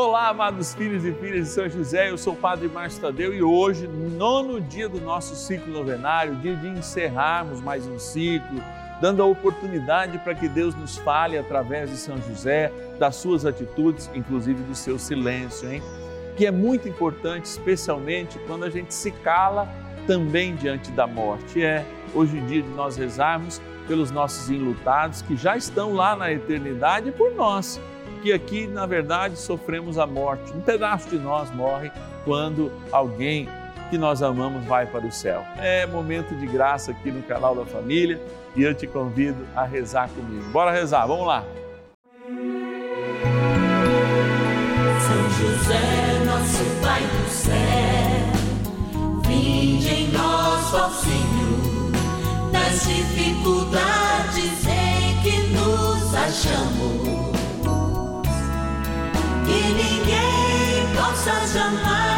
Olá, amados filhos e filhas de São José, eu sou o Padre Márcio Tadeu e hoje, nono dia do nosso ciclo novenário, dia de encerrarmos mais um ciclo, dando a oportunidade para que Deus nos fale através de São José, das suas atitudes, inclusive do seu silêncio, hein? Que é muito importante, especialmente quando a gente se cala também diante da morte. É hoje o dia de nós rezarmos pelos nossos enlutados que já estão lá na eternidade por nós que aqui, na verdade, sofremos a morte. Um pedaço de nós morre quando alguém que nós amamos vai para o céu. É momento de graça aqui no canal da família e eu te convido a rezar comigo. Bora rezar, vamos lá. São José, nosso Pai do céu, vinde em nós, ó Senhor, nas dificuldades em que nos achamos que ninguém possa jamais dizer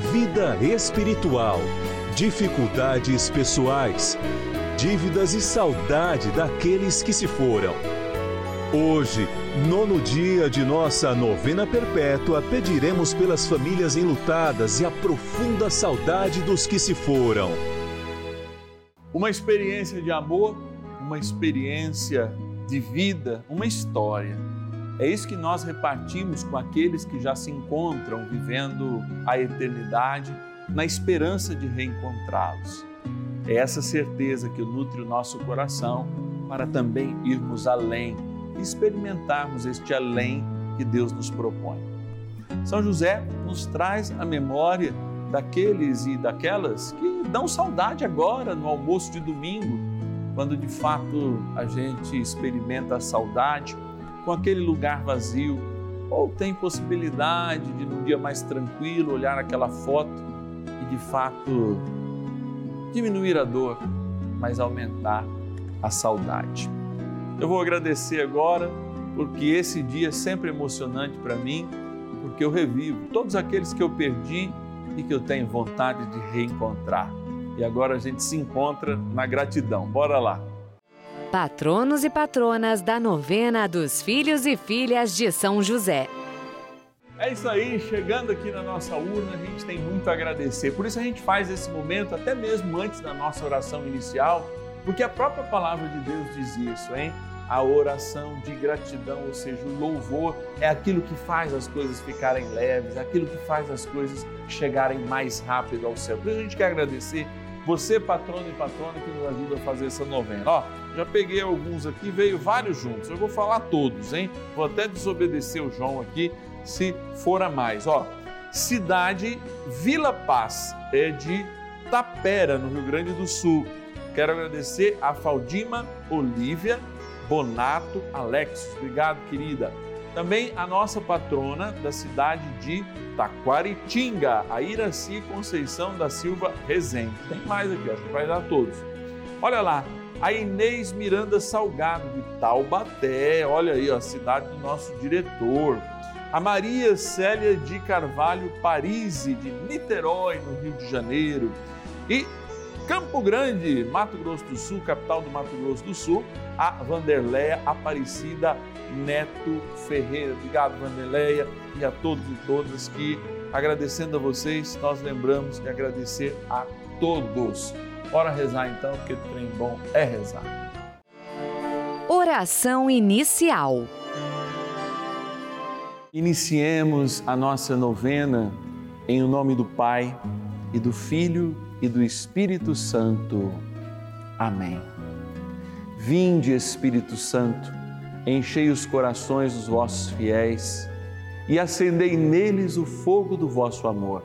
vida espiritual, dificuldades pessoais, dívidas e saudade daqueles que se foram. Hoje, nono dia de nossa novena perpétua, pediremos pelas famílias enlutadas e a profunda saudade dos que se foram. Uma experiência de amor, uma experiência de vida, uma história. É isso que nós repartimos com aqueles que já se encontram vivendo a eternidade na esperança de reencontrá-los. É essa certeza que nutre o nosso coração para também irmos além e experimentarmos este além que Deus nos propõe. São José nos traz a memória daqueles e daquelas que dão saudade agora no almoço de domingo, quando de fato a gente experimenta a saudade com aquele lugar vazio, ou tem possibilidade de, num dia mais tranquilo, olhar aquela foto e de fato diminuir a dor, mas aumentar a saudade. Eu vou agradecer agora, porque esse dia é sempre emocionante para mim, porque eu revivo todos aqueles que eu perdi e que eu tenho vontade de reencontrar. E agora a gente se encontra na gratidão. Bora lá! Patronos e patronas da novena dos filhos e filhas de São José. É isso aí, chegando aqui na nossa urna, a gente tem muito a agradecer. Por isso a gente faz esse momento até mesmo antes da nossa oração inicial, porque a própria palavra de Deus diz isso, hein? A oração de gratidão, ou seja, o louvor, é aquilo que faz as coisas ficarem leves, é aquilo que faz as coisas chegarem mais rápido ao céu. Por isso a gente quer agradecer você, patrono e patrona, que nos ajuda a fazer essa novena. Ó, já peguei alguns aqui, veio vários juntos. Eu vou falar todos, hein? Vou até desobedecer o João aqui, se for a mais. Ó, cidade Vila Paz, é de Tapera, no Rio Grande do Sul. Quero agradecer a Faldima Olívia Bonato Alex. Obrigado, querida. Também a nossa patrona da cidade de Taquaritinga, a Iraci Conceição da Silva Rezende. Tem mais aqui, acho que vai dar todos. Olha lá, a Inês Miranda Salgado de Taubaté, olha aí, ó, a cidade do nosso diretor. A Maria Célia de Carvalho Parisi, de Niterói, no Rio de Janeiro. E Campo Grande, Mato Grosso do Sul, capital do Mato Grosso do Sul, a Vanderleia Aparecida Neto Ferreira. Obrigado, Vanderleia, e a todos e todas que, agradecendo a vocês, nós lembramos de agradecer a todos. Bora rezar então, porque trem bom é rezar. Oração inicial. Iniciemos a nossa novena em o nome do Pai e do Filho e do Espírito Santo. Amém. Vinde, Espírito Santo, enchei os corações dos vossos fiéis e acendei neles o fogo do vosso amor.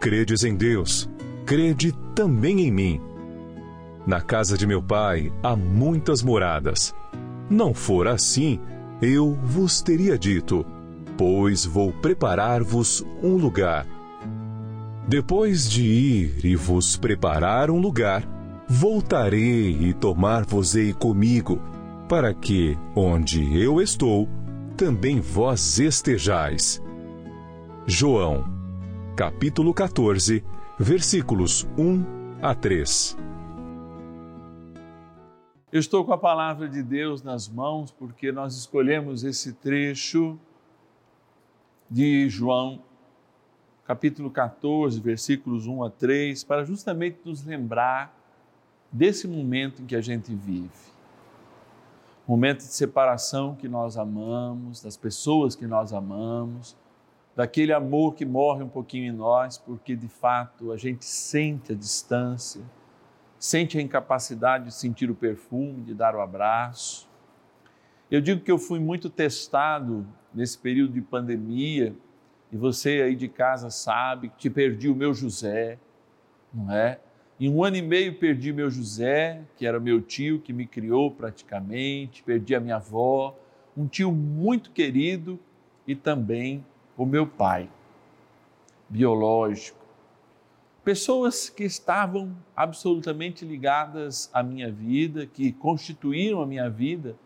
Credes em Deus, crede também em mim. Na casa de meu pai há muitas moradas. Não for assim, eu vos teria dito, pois vou preparar-vos um lugar. Depois de ir e vos preparar um lugar, voltarei e tomar-vos-ei comigo, para que, onde eu estou, também vós estejais. João, capítulo 14, versículos 1 a 3. Eu estou com a palavra de Deus nas mãos porque nós escolhemos esse trecho de João, capítulo 14, versículos 1 a 3, para justamente nos lembrar desse momento em que a gente vive. Momento de separação que nós amamos, das pessoas que nós amamos, daquele amor que morre um pouquinho em nós, porque de fato a gente sente a distância, sente a incapacidade de sentir o perfume, de dar o abraço. Eu digo que eu fui muito testado nesse período de pandemia, e você aí de casa sabe que perdi o meu José, não é? Em um ano e meio perdi meu José, que era meu tio que me criou praticamente, perdi a minha avó, um tio muito querido e também o meu pai biológico. Pessoas que estavam absolutamente ligadas à minha vida, que constituíram a minha vida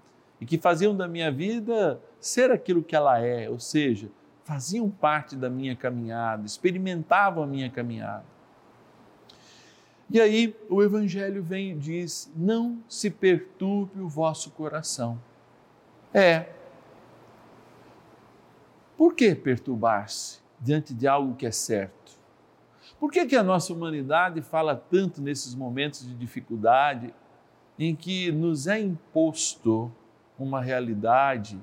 e que faziam da minha vida ser aquilo que ela é, ou seja, faziam parte da minha caminhada, experimentavam a minha caminhada. E aí o Evangelho vem e diz: não se perturbe o vosso coração. É, por que perturbar-se diante de algo que é certo? Por que, que a nossa humanidade fala tanto nesses momentos de dificuldade em que nos é imposto uma realidade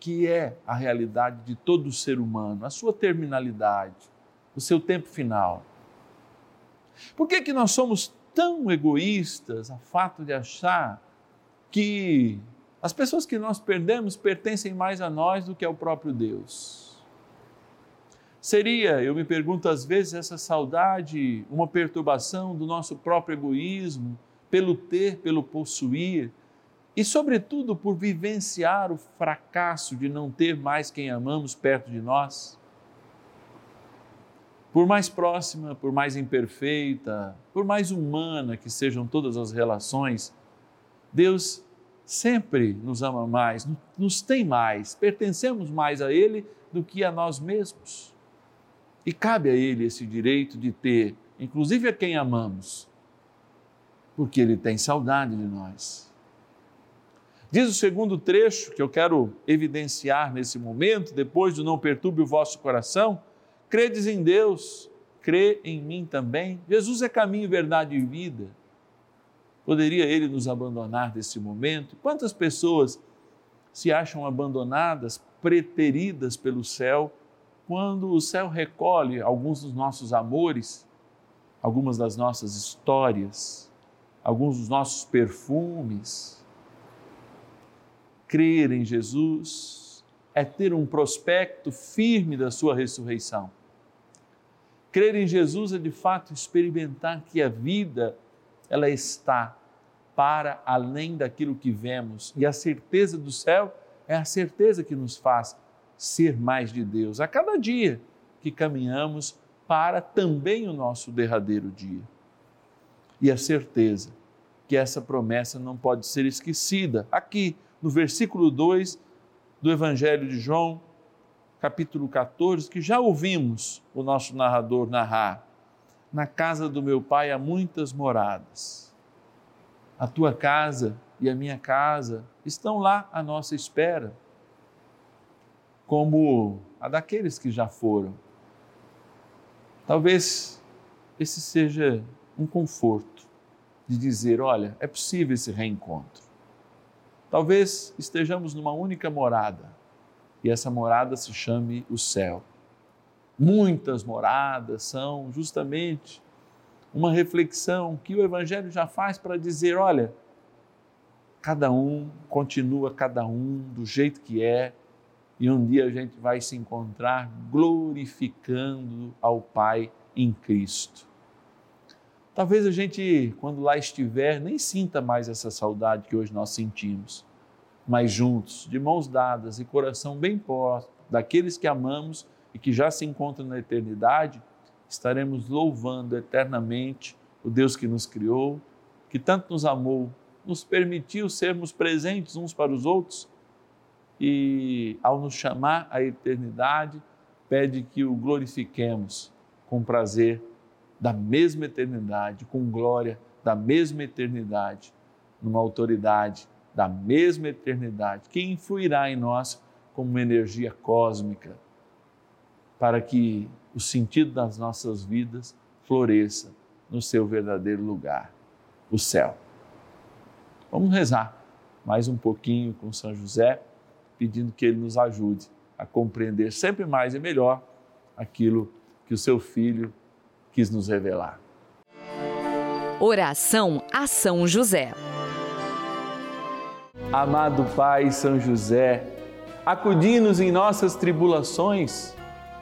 que é a realidade de todo ser humano, a sua terminalidade, o seu tempo final? Por que, que nós somos tão egoístas a fato de achar que as pessoas que nós perdemos pertencem mais a nós do que ao próprio Deus. Seria, eu me pergunto às vezes, essa saudade uma perturbação do nosso próprio egoísmo, pelo ter, pelo possuir, e, sobretudo, por vivenciar o fracasso de não ter mais quem amamos perto de nós. Por mais próxima, por mais imperfeita, por mais humana que sejam todas as relações, Deus sempre nos ama mais, nos tem mais, pertencemos mais a Ele do que a nós mesmos. E cabe a Ele esse direito de ter, inclusive a quem amamos, porque Ele tem saudade de nós. Diz o segundo trecho que eu quero evidenciar nesse momento, depois do não perturbe o vosso coração, credes em Deus, crê em mim também. Jesus é caminho, verdade e vida. Poderia ele nos abandonar nesse momento? Quantas pessoas se acham abandonadas, preteridas pelo céu, quando o céu recolhe alguns dos nossos amores, algumas das nossas histórias, alguns dos nossos perfumes, crer em Jesus é ter um prospecto firme da sua ressurreição. Crer em Jesus é de fato experimentar que a vida ela está para além daquilo que vemos e a certeza do céu é a certeza que nos faz ser mais de Deus a cada dia que caminhamos para também o nosso derradeiro dia. E a certeza que essa promessa não pode ser esquecida. Aqui, no versículo 2 do Evangelho de João, capítulo 14, que já ouvimos o nosso narrador narrar. Na casa do meu pai há muitas moradas. A tua casa e a minha casa estão lá à nossa espera, como a daqueles que já foram. Talvez esse seja um conforto de dizer: olha, é possível esse reencontro. Talvez estejamos numa única morada e essa morada se chame o céu. Muitas moradas são justamente uma reflexão que o Evangelho já faz para dizer: olha, cada um continua cada um do jeito que é, e um dia a gente vai se encontrar glorificando ao Pai em Cristo. Talvez a gente, quando lá estiver, nem sinta mais essa saudade que hoje nós sentimos, mas juntos, de mãos dadas e coração bem posto, daqueles que amamos e que já se encontram na eternidade, estaremos louvando eternamente o Deus que nos criou, que tanto nos amou, nos permitiu sermos presentes uns para os outros e, ao nos chamar à eternidade, pede que o glorifiquemos com prazer da mesma eternidade, com glória da mesma eternidade, numa autoridade da mesma eternidade, que influirá em nós como uma energia cósmica, para que o sentido das nossas vidas floresça no seu verdadeiro lugar, o céu. Vamos rezar mais um pouquinho com São José, pedindo que ele nos ajude a compreender sempre mais e melhor aquilo que o seu filho quis nos revelar. Oração a São José. Amado Pai São José, acudi-nos em nossas tribulações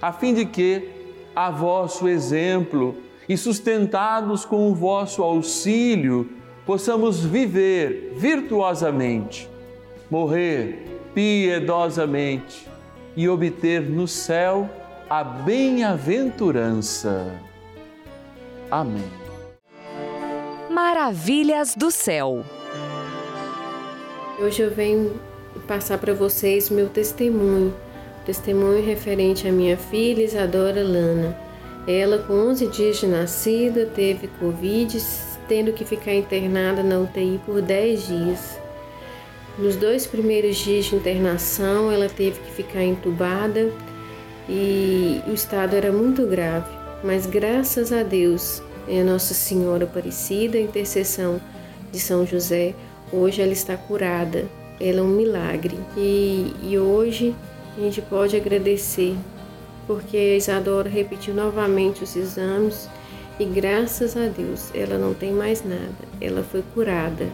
a fim de que, a vosso exemplo e sustentados com o vosso auxílio, possamos viver virtuosamente, morrer piedosamente e obter no céu a bem-aventurança. Amém. Maravilhas do céu. Hoje eu venho passar para vocês meu testemunho, testemunho referente à minha filha Isadora Lana. Ela, com 11 dias de nascida, teve Covid, tendo que ficar internada na UTI por 10 dias. Nos dois primeiros dias de internação, ela teve que ficar entubada e o estado era muito grave, mas graças a Deus e a Nossa Senhora Aparecida, a intercessão de São José, hoje ela está curada. Ela é um milagre e, e hoje a gente pode agradecer porque a Isadora repetiu novamente os exames e graças a Deus ela não tem mais nada, ela foi curada.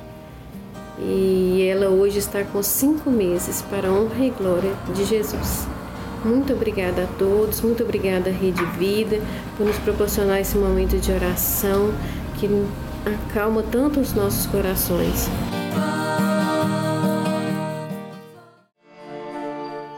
E ela hoje está com cinco meses para a honra e glória de Jesus. Muito obrigada a todos, muito obrigada Rede Vida por nos proporcionar esse momento de oração que acalma tanto os nossos corações.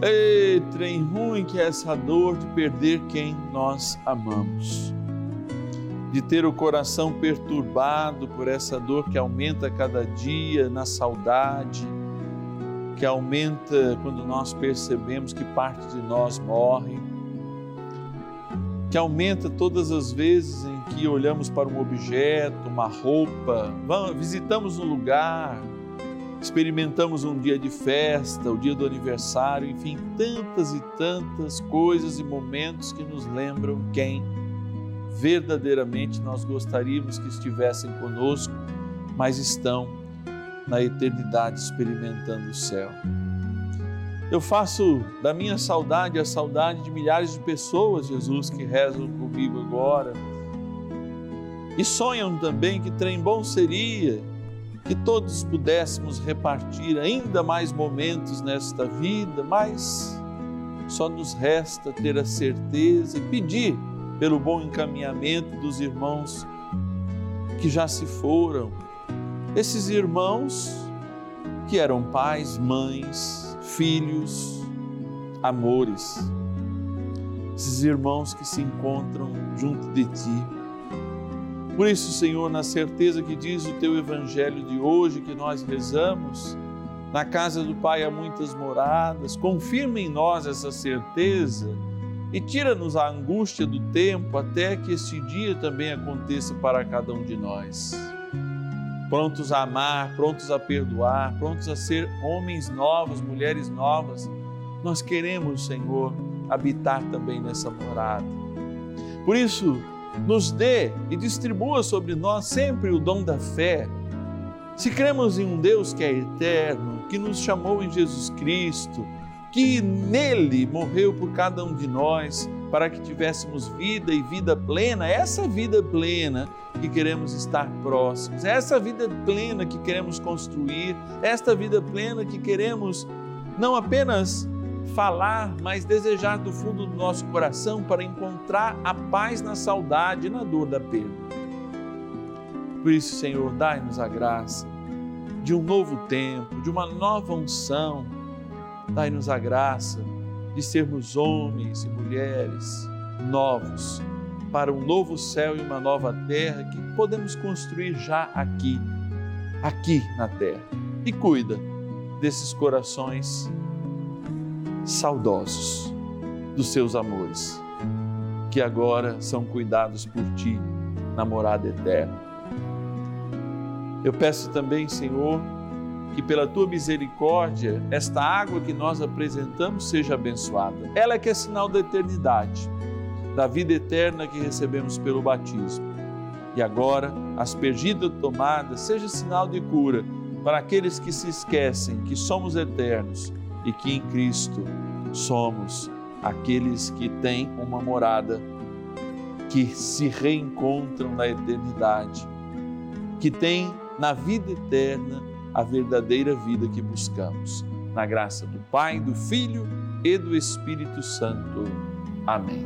Ei, trem ruim que é essa dor de perder quem nós amamos. De ter o coração perturbado por essa dor que aumenta cada dia na saudade, que aumenta quando nós percebemos que parte de nós morre, que aumenta todas as vezes em que olhamos para um objeto, uma roupa, visitamos um lugar, experimentamos um dia de festa, o dia do aniversário, enfim, tantas e tantas coisas e momentos que nos lembram quem verdadeiramente nós gostaríamos que estivessem conosco, mas estão na eternidade experimentando o céu. Eu faço da minha saudade a saudade de milhares de pessoas, Jesus, que rezam comigo agora. E sonham também que trem bom seria que todos pudéssemos repartir ainda mais momentos nesta vida, mas só nos resta ter a certeza e pedir pelo bom encaminhamento dos irmãos que já se foram esses irmãos que eram pais, mães, filhos, amores, esses irmãos que se encontram junto de ti. Por isso, Senhor, na certeza que diz o teu evangelho de hoje, que nós rezamos, na casa do Pai há muitas moradas, confirma em nós essa certeza e tira-nos a angústia do tempo até que este dia também aconteça para cada um de nós prontos a amar, prontos a perdoar, prontos a ser homens novos, mulheres novas. Nós queremos, Senhor, habitar também nessa morada. Por isso, nos dê e distribua sobre nós sempre o dom da fé. Se cremos em um Deus que é eterno, que nos chamou em Jesus Cristo, que nele morreu por cada um de nós, para que tivéssemos vida e vida plena, essa vida plena que queremos estar próximos, essa vida plena que queremos construir, esta vida plena que queremos não apenas falar, mas desejar do fundo do nosso coração para encontrar a paz na saudade e na dor da perda. Por isso, Senhor, dai-nos a graça de um novo tempo, de uma nova unção. Dai-nos a graça de sermos homens e mulheres novos para um novo céu e uma nova terra que podemos construir já aqui, aqui na terra. E cuida desses corações saudosos dos seus amores, que agora são cuidados por ti na morada eterna. Eu peço também, Senhor, que pela tua misericórdia esta água que nós apresentamos seja abençoada. Ela é que é sinal da eternidade, da vida eterna que recebemos pelo batismo. E agora, aspergida tomada, seja sinal de cura para aqueles que se esquecem que somos eternos e que em Cristo somos aqueles que têm uma morada, que se reencontram na eternidade, que têm na vida eterna a verdadeira vida que buscamos. Na graça do Pai, do Filho e do Espírito Santo. Amém.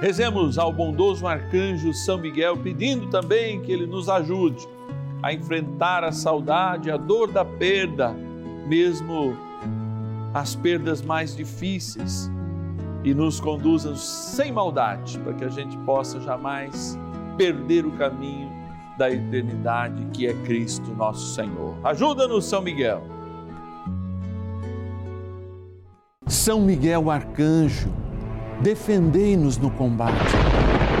Rezemos ao bondoso arcanjo São Miguel, pedindo também que ele nos ajude a enfrentar a saudade, a dor da perda, mesmo as perdas mais difíceis, e nos conduza sem maldade, para que a gente possa jamais perder o caminho da eternidade que é Cristo nosso Senhor. Ajuda-nos, São Miguel. São Miguel arcanjo, defendei-nos no combate.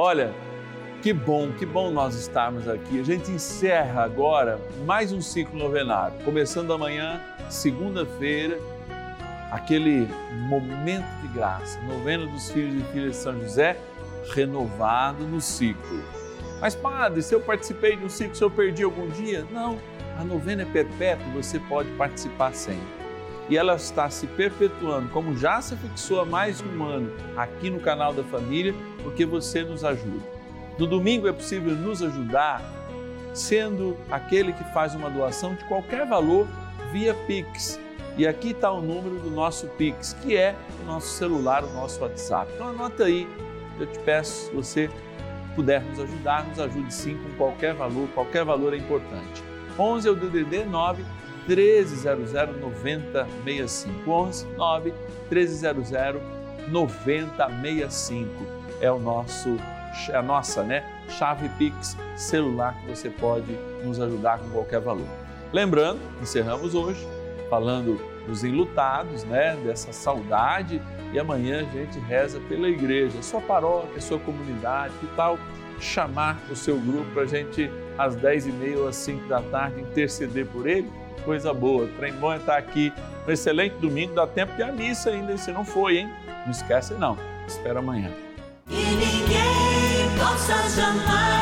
Olha, que bom, que bom nós estarmos aqui. A gente encerra agora mais um ciclo novenário, começando amanhã, segunda-feira aquele momento de graça, novena dos filhos e filhas de São José, renovado no ciclo. Mas, padre, se eu participei de um ciclo, se eu perdi algum dia? Não, a novena é perpétua, você pode participar sempre. E ela está se perpetuando, como já se fixou há mais de um ano aqui no canal da família, porque você nos ajuda. No domingo é possível nos ajudar sendo aquele que faz uma doação de qualquer valor via Pix e aqui está o número do nosso Pix, que é o nosso celular, o nosso WhatsApp. Então anota aí, eu te peço, se você puder nos ajudar, nos ajude sim com qualquer valor, qualquer valor é importante. 11 é o DDD 9 1300 9065. 11 9 1300 9065 é o nosso é a nossa, né, chave Pix celular que você pode nos ajudar com qualquer valor. Lembrando, encerramos hoje falando dos enlutados, né, dessa saudade. E amanhã a gente reza pela igreja, sua paróquia, sua comunidade, que tal chamar o seu grupo para a gente, às 10h30 ou às 5 da tarde, interceder por ele? Coisa boa. O trem bom é estar aqui. Um excelente domingo, dá tempo de a missa ainda, se não foi, hein? Não esquece não. Espera amanhã. E ninguém possa jamais